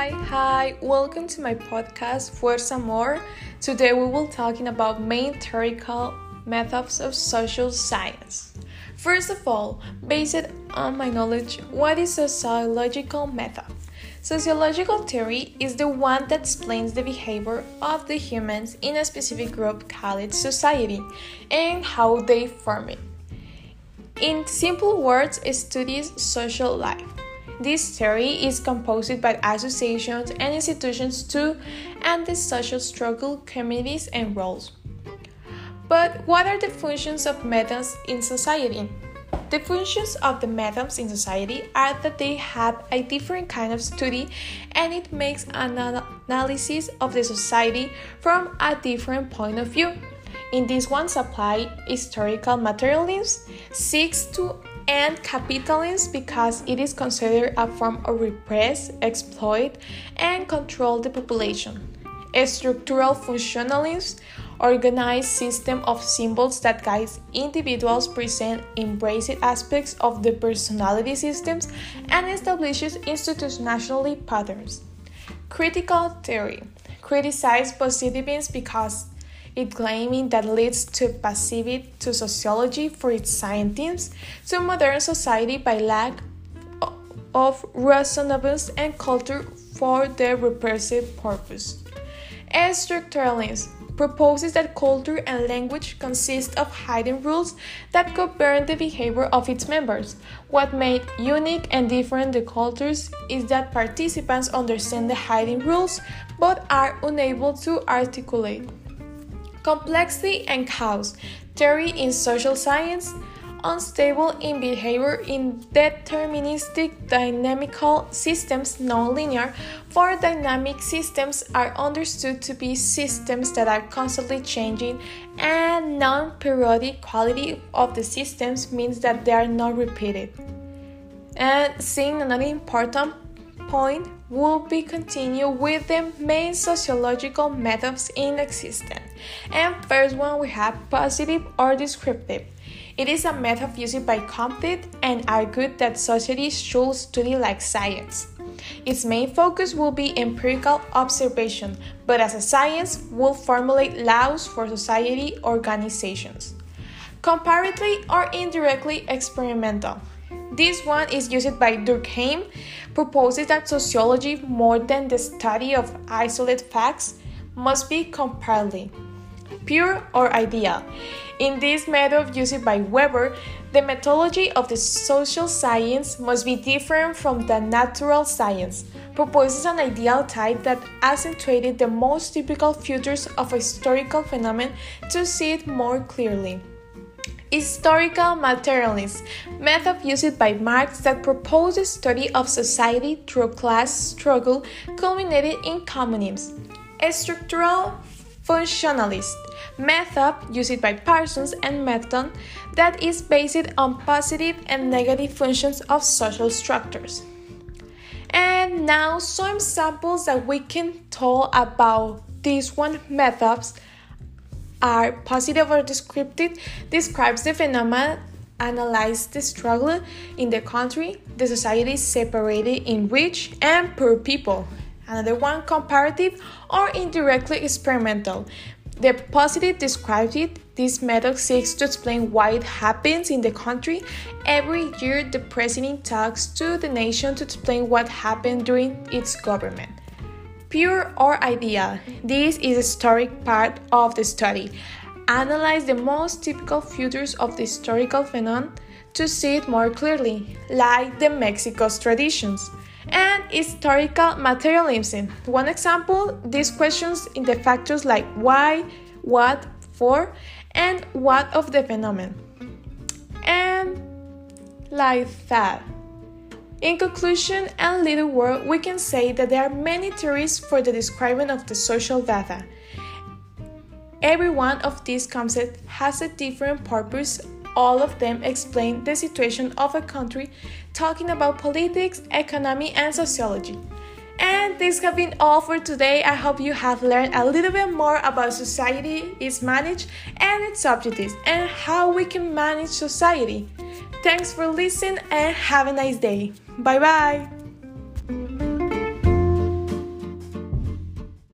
Hi, hi, welcome to my podcast Fuerza More. Today we will talking about main theoretical methods of social science. First of all, based on my knowledge, what is a sociological method? Sociological theory is the one that explains the behavior of the humans in a specific group called society and how they form it. In simple words, it studies social life. This theory is composed by associations and institutions to and the social struggle, communities, and roles. But what are the functions of methods in society? The functions of the methods in society are that they have a different kind of study and it makes an analysis of the society from a different point of view. In this one supply historical materialism seeks to and capitalism because it is considered a form of repress, exploit, and control the population. A structural functionalism organized system of symbols that guides individuals present embraced aspects of the personality systems and establishes institutionally patterns. Critical theory criticizes positivism because it claiming that leads to passivity to sociology for its scientists, to modern society by lack of reasonableness and culture for their repressive purpose. Structuralism proposes that culture and language consist of hidden rules that govern the behavior of its members. What made unique and different the cultures is that participants understand the hidden rules but are unable to articulate. Complexity and chaos, theory in social science, unstable in behavior in deterministic dynamical systems non-linear for dynamic systems are understood to be systems that are constantly changing and non-periodic quality of the systems means that they are not repeated. And seeing another important point will be continue with the main sociological methods in existence. And first one we have positive or descriptive. It is a method used by Comte and argued that society should study like science. Its main focus will be empirical observation, but as a science will formulate laws for society organizations. Comparatively or indirectly experimental. This one is used by Durkheim, proposes that sociology, more than the study of isolated facts, must be comparatively pure or ideal. In this method used by Weber, the methodology of the social science must be different from the natural science, proposes an ideal type that accentuated the most typical features of a historical phenomenon to see it more clearly. Historical materialism, method used by Marx that proposes study of society through class struggle culminated in communism. A structural functionalist, method used by Parsons and Merton that is based on positive and negative functions of social structures. And now some samples that we can tell about these one methods are positive or descriptive, describes the phenomenon, analyze the struggle in the country, the society separated in rich and poor people. Another one, comparative or indirectly experimental. The positive describes it. This method seeks to explain why it happens in the country. Every year, the president talks to the nation to explain what happened during its government. Pure or ideal. This is a historic part of the study. Analyze the most typical features of the historical phenomenon to see it more clearly, like the Mexico's traditions. And historical materialism. One example, these questions in the factors like why, what, for, and what of the phenomenon. And like that. In conclusion and little word, we can say that there are many theories for the describing of the social data. Every one of these concepts has a different purpose. All of them explain the situation of a country, talking about politics, economy, and sociology. And this has been all for today. I hope you have learned a little bit more about society is managed and its objectives and how we can manage society. Thanks for listening and have a nice day. Bye bye.